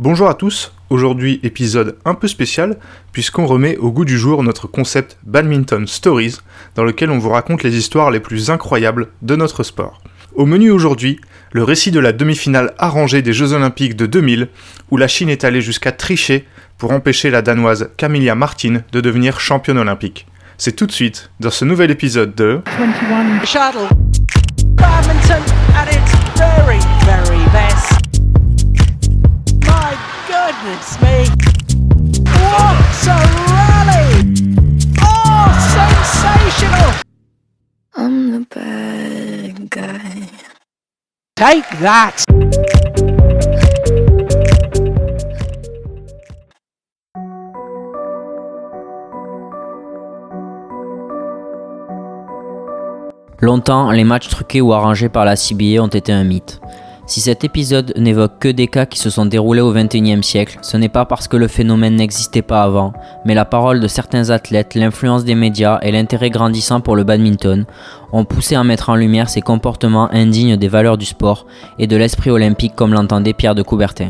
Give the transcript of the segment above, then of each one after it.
Bonjour à tous, aujourd'hui épisode un peu spécial puisqu'on remet au goût du jour notre concept Badminton Stories dans lequel on vous raconte les histoires les plus incroyables de notre sport. Au menu aujourd'hui, le récit de la demi-finale arrangée des Jeux Olympiques de 2000 où la Chine est allée jusqu'à tricher pour empêcher la Danoise Camilla Martin de devenir championne olympique. C'est tout de suite dans ce nouvel épisode de 21 shuttle. Badminton at its very, very best. Goodness me. What a rally! Oh, sensational! I'm the bad guy. Take that! Longtemps, les matchs truqués ou arrangés par la CBA ont été un mythe. Si cet épisode n'évoque que des cas qui se sont déroulés au XXIe siècle, ce n'est pas parce que le phénomène n'existait pas avant, mais la parole de certains athlètes, l'influence des médias et l'intérêt grandissant pour le badminton ont poussé à mettre en lumière ces comportements indignes des valeurs du sport et de l'esprit olympique comme l'entendait Pierre de Coubertin.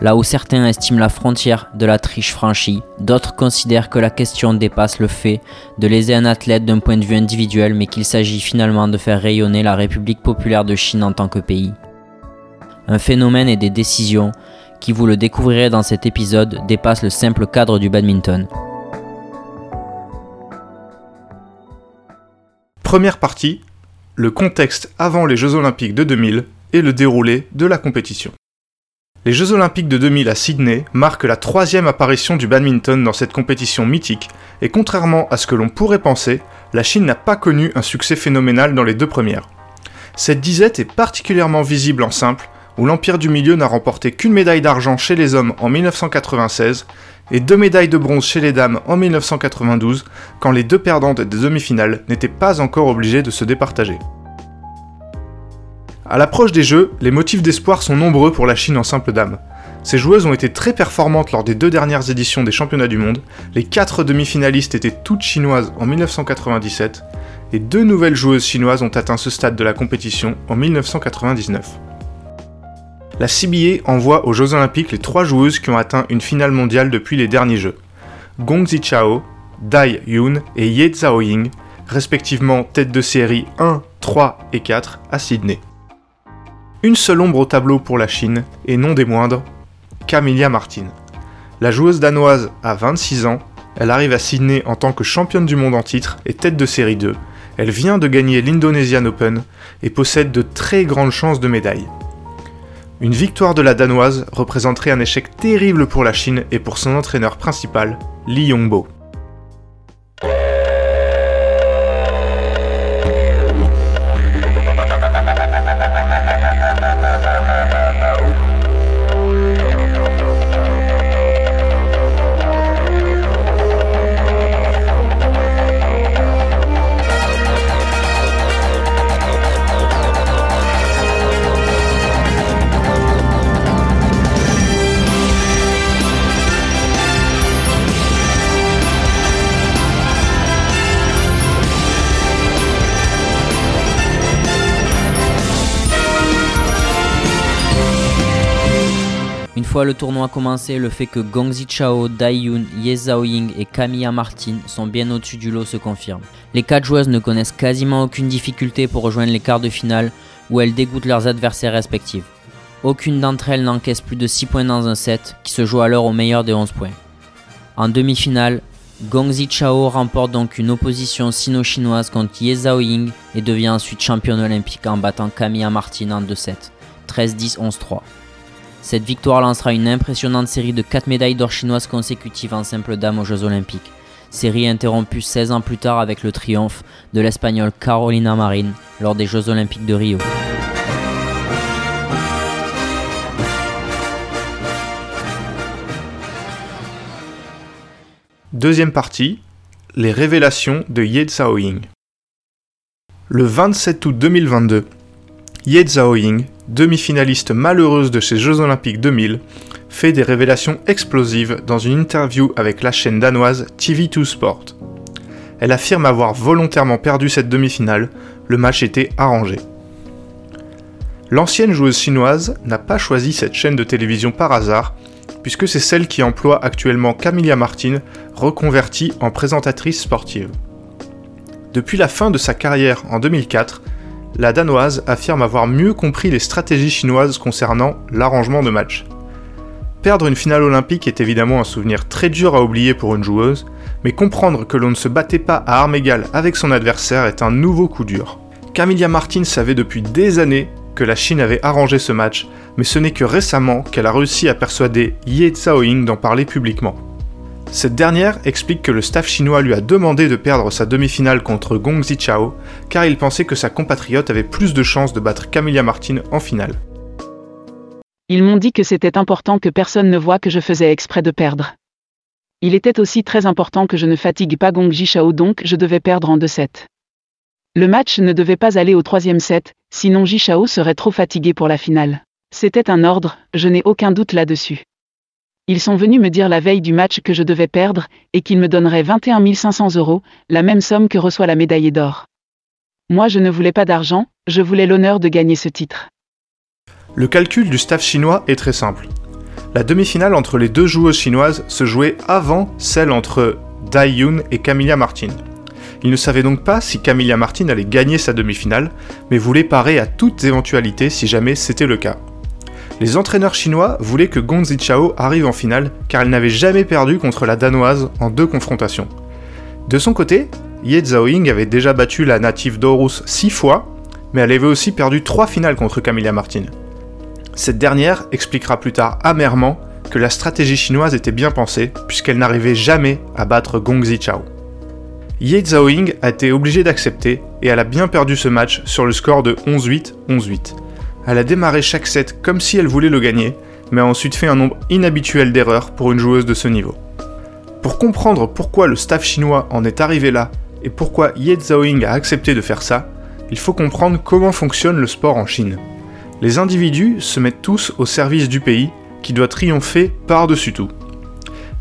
Là où certains estiment la frontière de la triche franchie, d'autres considèrent que la question dépasse le fait de léser un athlète d'un point de vue individuel, mais qu'il s'agit finalement de faire rayonner la République populaire de Chine en tant que pays. Un phénomène et des décisions qui, vous le découvrirez dans cet épisode, dépassent le simple cadre du badminton. Première partie, le contexte avant les Jeux Olympiques de 2000 et le déroulé de la compétition. Les Jeux Olympiques de 2000 à Sydney marquent la troisième apparition du badminton dans cette compétition mythique, et contrairement à ce que l'on pourrait penser, la Chine n'a pas connu un succès phénoménal dans les deux premières. Cette disette est particulièrement visible en simple, où l'Empire du Milieu n'a remporté qu'une médaille d'argent chez les hommes en 1996 et deux médailles de bronze chez les dames en 1992, quand les deux perdantes des demi-finales n'étaient pas encore obligées de se départager. À l'approche des Jeux, les motifs d'espoir sont nombreux pour la Chine en simple dame. Ces joueuses ont été très performantes lors des deux dernières éditions des championnats du monde, les quatre demi-finalistes étaient toutes chinoises en 1997, et deux nouvelles joueuses chinoises ont atteint ce stade de la compétition en 1999. La CBA envoie aux Jeux Olympiques les trois joueuses qui ont atteint une finale mondiale depuis les derniers Jeux. Gong Zichao, Dai Yun et Ye Zhaoying, respectivement tête de série 1, 3 et 4 à Sydney. Une seule ombre au tableau pour la Chine, et non des moindres, Camilla Martin. La joueuse danoise a 26 ans, elle arrive à Sydney en tant que championne du monde en titre et tête de série 2. Elle vient de gagner l'Indonesian Open et possède de très grandes chances de médaille. Une victoire de la danoise représenterait un échec terrible pour la Chine et pour son entraîneur principal, Li Yongbo. Fois le tournoi commencé, le fait que Gong Zichao, Dai Yun, Ye Zhaoying et Camilla Martin sont bien au-dessus du lot se confirme. Les quatre joueuses ne connaissent quasiment aucune difficulté pour rejoindre les quarts de finale où elles dégoûtent leurs adversaires respectifs. Aucune d'entre elles n'encaisse plus de 6 points dans un set, qui se joue alors au meilleur des 11 points. En demi-finale, Gong Zichao remporte donc une opposition sino-chinoise contre Ye Zhaoying et devient ensuite championne olympique en battant Camilla Martin en 2-7, 13-10, 11-3. Cette victoire lancera une impressionnante série de 4 médailles d'or chinoises consécutives en simple dame aux Jeux Olympiques. Série interrompue 16 ans plus tard avec le triomphe de l'Espagnole Carolina Marin lors des Jeux Olympiques de Rio. Deuxième partie, les révélations de Ye Zhaoying. Le 27 août 2022, Ye Zhaoying, demi-finaliste malheureuse de ces Jeux Olympiques 2000, fait des révélations explosives dans une interview avec la chaîne danoise TV2 Sport. Elle affirme avoir volontairement perdu cette demi-finale, le match était arrangé. L'ancienne joueuse chinoise n'a pas choisi cette chaîne de télévision par hasard, puisque c'est celle qui emploie actuellement Camilla Martin, reconvertie en présentatrice sportive. Depuis la fin de sa carrière en 2004, la Danoise affirme avoir mieux compris les stratégies chinoises concernant l'arrangement de match. Perdre une finale olympique est évidemment un souvenir très dur à oublier pour une joueuse, mais comprendre que l'on ne se battait pas à armes égales avec son adversaire est un nouveau coup dur. Camilla Martin savait depuis des années que la Chine avait arrangé ce match, mais ce n'est que récemment qu'elle a réussi à persuader Ye Zhaoying d'en parler publiquement. Cette dernière explique que le staff chinois lui a demandé de perdre sa demi-finale contre Gong Zichao, car il pensait que sa compatriote avait plus de chances de battre Camilla Martin en finale. Ils m'ont dit que c'était important que personne ne voie que je faisais exprès de perdre. Il était aussi très important que je ne fatigue pas Gong Jichao donc je devais perdre en 2-7. Le match ne devait pas aller au troisième set, sinon Jichao serait trop fatigué pour la finale. C'était un ordre, je n'ai aucun doute là-dessus. Ils sont venus me dire la veille du match que je devais perdre, et qu'ils me donneraient 21 500 euros, la même somme que reçoit la médaille d'or. Moi je ne voulais pas d'argent, je voulais l'honneur de gagner ce titre. Le calcul du staff chinois est très simple. La demi-finale entre les deux joueuses chinoises se jouait avant celle entre Dai Yun et Camilla Martin. Il ne savait donc pas si Camilla Martin allait gagner sa demi-finale, mais voulait parer à toute éventualité si jamais c'était le cas. Les entraîneurs chinois voulaient que Gong Zichao arrive en finale car elle n'avait jamais perdu contre la danoise en deux confrontations. De son côté, Ye Zhaoying avait déjà battu la native d'Orus six fois, mais elle avait aussi perdu trois finales contre Camilla Martin. Cette dernière expliquera plus tard amèrement que la stratégie chinoise était bien pensée puisqu'elle n'arrivait jamais à battre Gong Zichao. Ye Zhaoying a été obligée d'accepter et elle a bien perdu ce match sur le score de 11-8, 11-8. Elle a démarré chaque set comme si elle voulait le gagner, mais a ensuite fait un nombre inhabituel d'erreurs pour une joueuse de ce niveau. Pour comprendre pourquoi le staff chinois en est arrivé là et pourquoi Ye Zhaoying a accepté de faire ça, il faut comprendre comment fonctionne le sport en Chine. Les individus se mettent tous au service du pays qui doit triompher par-dessus tout.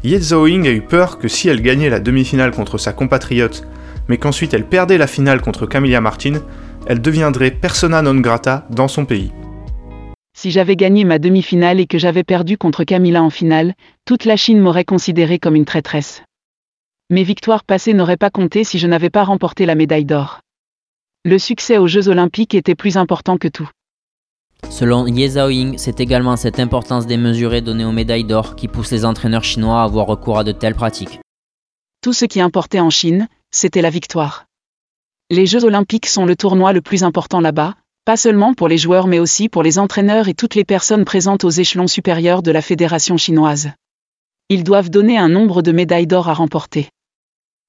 Ye Zhaoying a eu peur que si elle gagnait la demi-finale contre sa compatriote, mais qu'ensuite elle perdait la finale contre Camilla Martin, elle deviendrait persona non grata dans son pays. Si j'avais gagné ma demi-finale et que j'avais perdu contre Camilla en finale, toute la Chine m'aurait considérée comme une traîtresse. Mes victoires passées n'auraient pas compté si je n'avais pas remporté la médaille d'or. Le succès aux Jeux olympiques était plus important que tout. Selon Ye Zhaoying, c'est également cette importance démesurée donnée aux médailles d'or qui pousse les entraîneurs chinois à avoir recours à de telles pratiques. Tout ce qui importait en Chine, c'était la victoire. Les Jeux olympiques sont le tournoi le plus important là-bas, pas seulement pour les joueurs mais aussi pour les entraîneurs et toutes les personnes présentes aux échelons supérieurs de la fédération chinoise. Ils doivent donner un nombre de médailles d'or à remporter.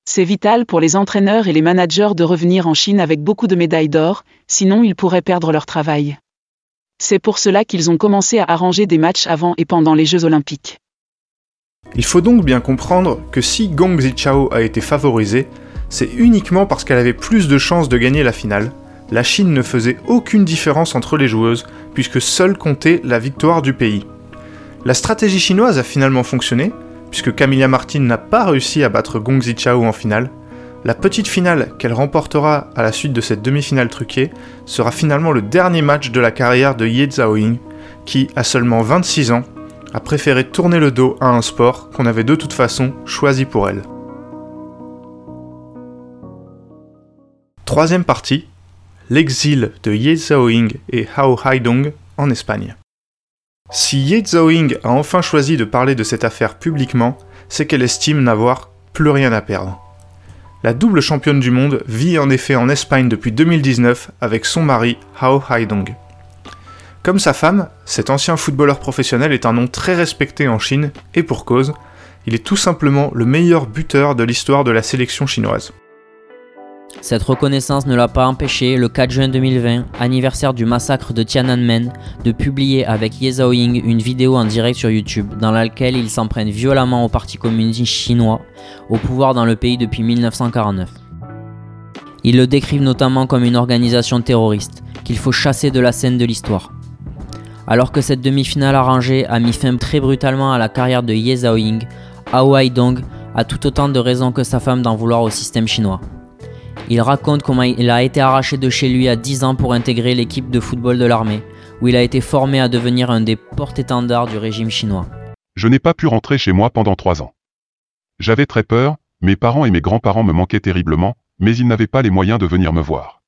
C'est vital pour les entraîneurs et les managers de revenir en Chine avec beaucoup de médailles d'or, sinon ils pourraient perdre leur travail. C'est pour cela qu'ils ont commencé à arranger des matchs avant et pendant les Jeux olympiques. Il faut donc bien comprendre que si Gong Zichao a été favorisée, c'est uniquement parce qu'elle avait plus de chances de gagner la finale. La Chine ne faisait aucune différence entre les joueuses, puisque seule comptait la victoire du pays. La stratégie chinoise a finalement fonctionné, puisque Camilla Martin n'a pas réussi à battre Gong Zichao en finale. La petite finale qu'elle remportera à la suite de cette demi-finale truquée sera finalement le dernier match de la carrière de Ye Zhaoying, qui, à seulement 26 ans, a préféré tourner le dos à un sport qu'on avait de toute façon choisi pour elle. Troisième partie, l'exil de Ye Zhaoying et Hao Haidong en Espagne. Si Ye Zhaoying a enfin choisi de parler de cette affaire publiquement, c'est qu'elle estime n'avoir plus rien à perdre. La double championne du monde vit en effet en Espagne depuis 2019 avec son mari Hao Haidong. Comme sa femme, cet ancien footballeur professionnel est un nom très respecté en Chine et pour cause, il est tout simplement le meilleur buteur de l'histoire de la sélection chinoise. Cette reconnaissance ne l'a pas empêché, le 4 juin 2020, anniversaire du massacre de Tiananmen, de publier avec Ye Zhaoying une vidéo en direct sur YouTube dans laquelle il s'en prenne violemment au Parti communiste chinois, au pouvoir dans le pays depuis 1949. Ils le décrivent notamment comme une organisation terroriste, qu'il faut chasser de la scène de l'histoire. Alors que cette demi-finale arrangée a mis fin très brutalement à la carrière de Ye Zhaoying, Hao Haidong a tout autant de raisons que sa femme d'en vouloir au système chinois. Il raconte comment il a été arraché de chez lui à 10 ans pour intégrer l'équipe de football de l'armée, où il a été formé à devenir un des porte-étendards du régime chinois. Je n'ai pas pu rentrer chez moi pendant trois ans. J'avais très peur, mes parents et mes grands-parents me manquaient terriblement, mais ils n'avaient pas les moyens de venir me voir.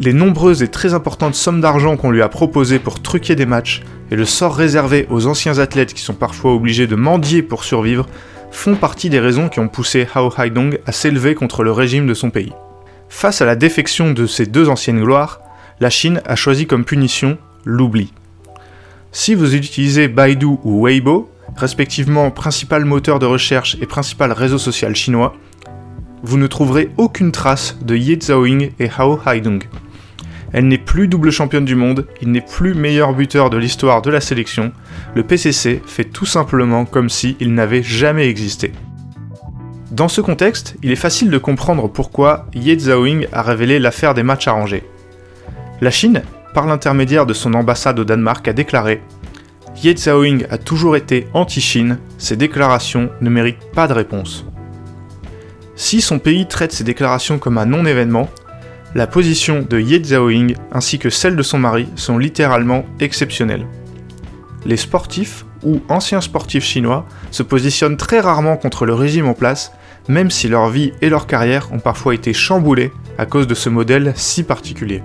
Les nombreuses et très importantes sommes d'argent qu'on lui a proposées pour truquer des matchs et le sort réservé aux anciens athlètes qui sont parfois obligés de mendier pour survivre font partie des raisons qui ont poussé Hao Haidong à s'élever contre le régime de son pays. Face à la défection de ces deux anciennes gloires, la Chine a choisi comme punition l'oubli. Si vous utilisez Baidu ou Weibo, respectivement principal moteur de recherche et principal réseau social chinois, vous ne trouverez aucune trace de Ye Zhaoying et Hao Haidong. Elle n'est plus double championne du monde, il n'est plus meilleur buteur de l'histoire de la sélection, le PCC fait tout simplement comme si il n'avait jamais existé. Dans ce contexte, il est facile de comprendre pourquoi Ye Zhaoying a révélé l'affaire des matchs arrangés. La Chine, par l'intermédiaire de son ambassade au Danemark, a déclaré Ye Zhaoying a toujours été anti-Chine, ses déclarations ne méritent pas de réponse. Si son pays traite ces déclarations comme un non-événement, la position de Ye Zhaoying ainsi que celle de son mari sont littéralement exceptionnelles. Les sportifs ou anciens sportifs chinois se positionnent très rarement contre le régime en place, même si leur vie et leur carrière ont parfois été chamboulées à cause de ce modèle si particulier.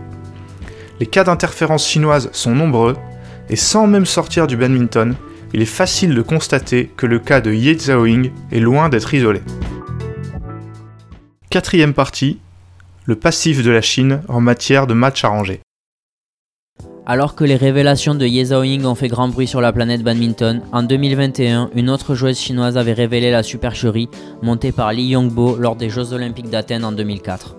Les cas d'interférence chinoise sont nombreux, et sans même sortir du badminton, il est facile de constater que le cas de Ye Zhaoying est loin d'être isolé. Quatrième partie, le passif de la Chine en matière de matchs arrangés. Alors que les révélations de Ye Zhaoying ont fait grand bruit sur la planète badminton, en 2021, une autre joueuse chinoise avait révélé la supercherie montée par Li Yongbo lors des Jeux Olympiques d'Athènes en 2004.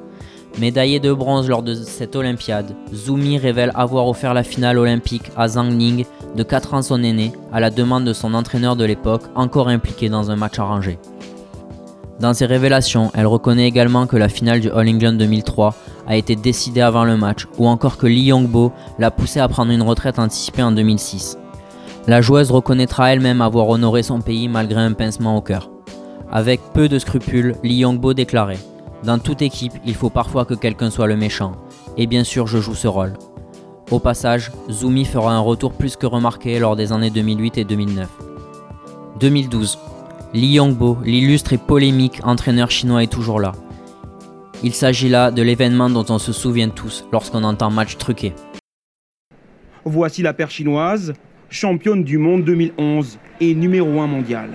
Médaillée de bronze lors de cette Olympiade, Zumi révèle avoir offert la finale olympique à Zhang Ning, de 4 ans son aîné, à la demande de son entraîneur de l'époque, encore impliqué dans un match arrangé. Dans ses révélations, elle reconnaît également que la finale du All England 2003 a été décidée avant le match, ou encore que Li Yongbo l'a poussée à prendre une retraite anticipée en 2006. La joueuse reconnaîtra elle-même avoir honoré son pays malgré un pincement au cœur. Avec peu de scrupules, Li Yongbo déclarait Dans toute équipe, il faut parfois que quelqu'un soit le méchant, et bien sûr je joue ce rôle. Au passage, Zumi fera un retour plus que remarqué lors des années 2008 et 2009. 2012. Li Yongbo, l'illustre et polémique entraîneur chinois, est toujours là. Il s'agit là de l'événement dont on se souvient tous lorsqu'on entend match truqué. Voici la paire chinoise, championne du monde 2011 et numéro 1 mondial.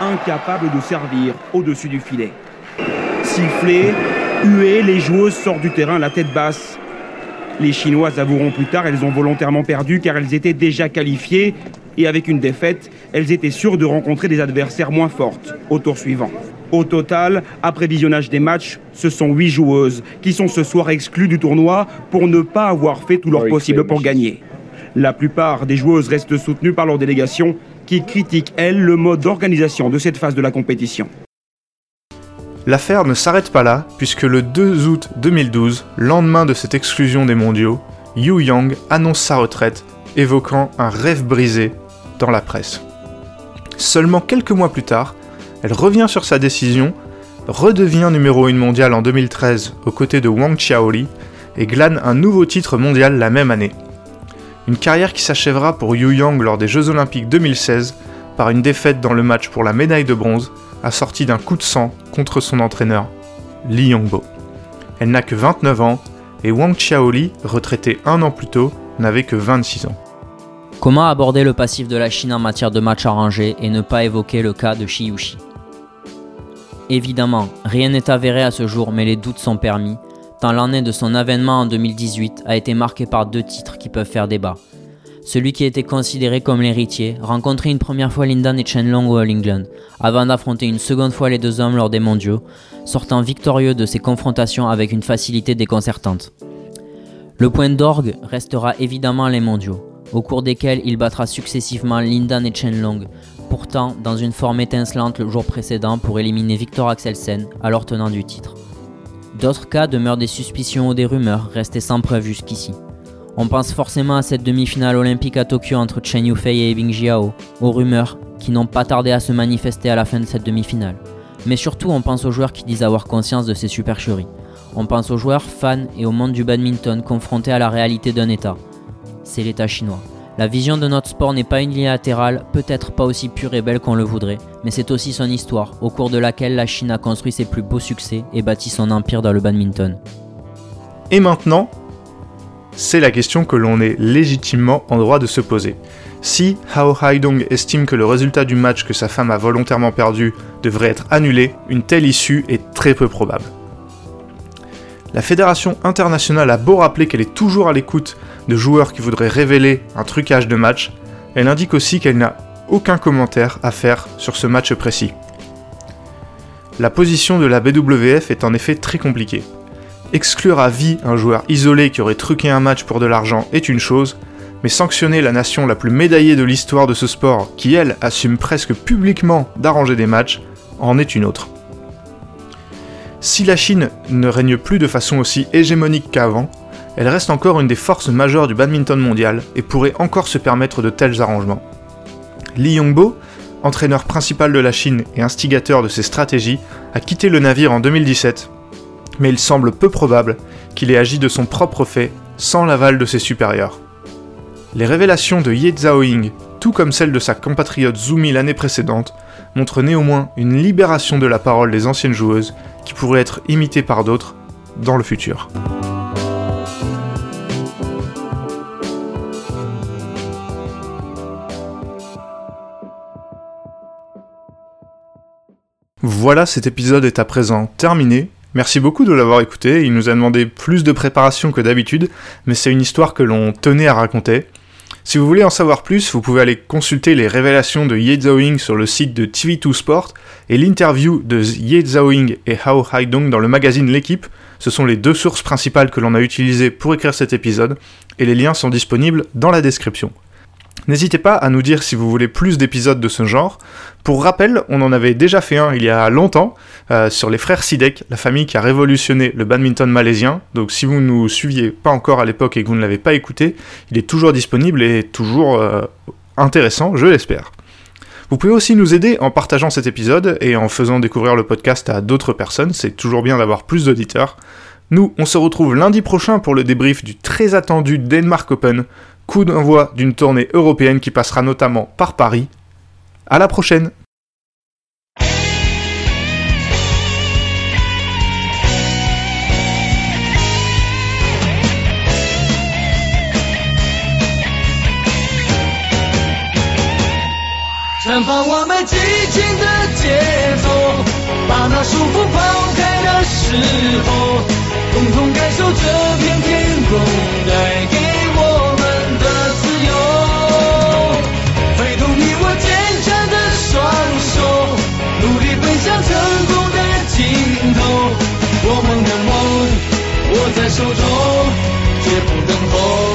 Incapable de servir au-dessus du filet. Sifflé, hué, les joueuses sortent du terrain la tête basse. Les Chinoises avoueront plus tard, elles ont volontairement perdu car elles étaient déjà qualifiées et avec une défaite, elles étaient sûres de rencontrer des adversaires moins fortes au tour suivant. Au total, après visionnage des matchs, ce sont huit joueuses qui sont ce soir exclues du tournoi pour ne pas avoir fait tout leur possible pour gagner. La plupart des joueuses restent soutenues par leur délégation qui critique, elle, le mode d'organisation de cette phase de la compétition. L'affaire ne s'arrête pas là, puisque le 2 août 2012, lendemain de cette exclusion des mondiaux, Yu Yang annonce sa retraite, évoquant un rêve brisé dans la presse. Seulement quelques mois plus tard, elle revient sur sa décision, redevient numéro 1 mondial en 2013 aux côtés de Wang Xiaoli et glane un nouveau titre mondial la même année. Une carrière qui s'achèvera pour Yu Yang lors des Jeux Olympiques 2016 par une défaite dans le match pour la médaille de bronze, assortie d'un coup de sang contre son entraîneur, Li Yongbo. Elle n'a que 29 ans et Wang Xiaoli, retraité un an plus tôt, n'avait que 26 ans. Comment aborder le passif de la Chine en matière de match arrangé et ne pas évoquer le cas de Shi Yushi Évidemment, rien n'est avéré à ce jour, mais les doutes sont permis, tant l'année de son avènement en 2018 a été marquée par deux titres qui peuvent faire débat. Celui qui était considéré comme l'héritier rencontrait une première fois Lindan et Chenlong au All England, avant d'affronter une seconde fois les deux hommes lors des mondiaux, sortant victorieux de ces confrontations avec une facilité déconcertante. Le point d'orgue restera évidemment les mondiaux, au cours desquels il battra successivement Lindan et Chenlong, pourtant dans une forme étincelante le jour précédent pour éliminer Victor Axelsen, alors tenant du titre. D'autres cas demeurent des suspicions ou des rumeurs, restées sans preuve jusqu'ici. On pense forcément à cette demi-finale olympique à Tokyo entre Chen Yufei et Bing Jiao, aux rumeurs qui n'ont pas tardé à se manifester à la fin de cette demi-finale. Mais surtout, on pense aux joueurs qui disent avoir conscience de ces supercheries. On pense aux joueurs, fans et au monde du badminton confrontés à la réalité d'un État. C'est l'État chinois. La vision de notre sport n'est pas unilatérale, peut-être pas aussi pure et belle qu'on le voudrait, mais c'est aussi son histoire, au cours de laquelle la Chine a construit ses plus beaux succès et bâti son empire dans le badminton. Et maintenant, c'est la question que l'on est légitimement en droit de se poser. Si Hao Haidong estime que le résultat du match que sa femme a volontairement perdu devrait être annulé, une telle issue est très peu probable. La Fédération internationale a beau rappeler qu'elle est toujours à l'écoute de joueurs qui voudraient révéler un trucage de match, elle indique aussi qu'elle n'a aucun commentaire à faire sur ce match précis. La position de la BWF est en effet très compliquée. Exclure à vie un joueur isolé qui aurait truqué un match pour de l'argent est une chose, mais sanctionner la nation la plus médaillée de l'histoire de ce sport, qui elle assume presque publiquement d'arranger des matchs, en est une autre. Si la Chine ne règne plus de façon aussi hégémonique qu'avant, elle reste encore une des forces majeures du badminton mondial et pourrait encore se permettre de tels arrangements. Li Yongbo, entraîneur principal de la Chine et instigateur de ses stratégies, a quitté le navire en 2017, mais il semble peu probable qu'il ait agi de son propre fait sans l'aval de ses supérieurs. Les révélations de Ye Zhaoying, tout comme celles de sa compatriote Zumi l'année précédente, montrent néanmoins une libération de la parole des anciennes joueuses qui pourrait être imitée par d'autres dans le futur. Voilà, cet épisode est à présent terminé. Merci beaucoup de l'avoir écouté, il nous a demandé plus de préparation que d'habitude, mais c'est une histoire que l'on tenait à raconter. Si vous voulez en savoir plus, vous pouvez aller consulter les révélations de Ye Zhaoying sur le site de TV2 Sport et l'interview de Ye Zhaoying et Hao Haidong dans le magazine L'équipe. Ce sont les deux sources principales que l'on a utilisées pour écrire cet épisode et les liens sont disponibles dans la description. N'hésitez pas à nous dire si vous voulez plus d'épisodes de ce genre. Pour rappel, on en avait déjà fait un il y a longtemps euh, sur les frères Sidek, la famille qui a révolutionné le badminton malaisien. Donc si vous ne nous suiviez pas encore à l'époque et que vous ne l'avez pas écouté, il est toujours disponible et toujours euh, intéressant, je l'espère. Vous pouvez aussi nous aider en partageant cet épisode et en faisant découvrir le podcast à d'autres personnes, c'est toujours bien d'avoir plus d'auditeurs. Nous, on se retrouve lundi prochain pour le débrief du très attendu Denmark Open, coup d'envoi d'une tournée européenne qui passera notamment par Paris. À la prochaine在手中，绝不等候。你是否 手中绝不等候。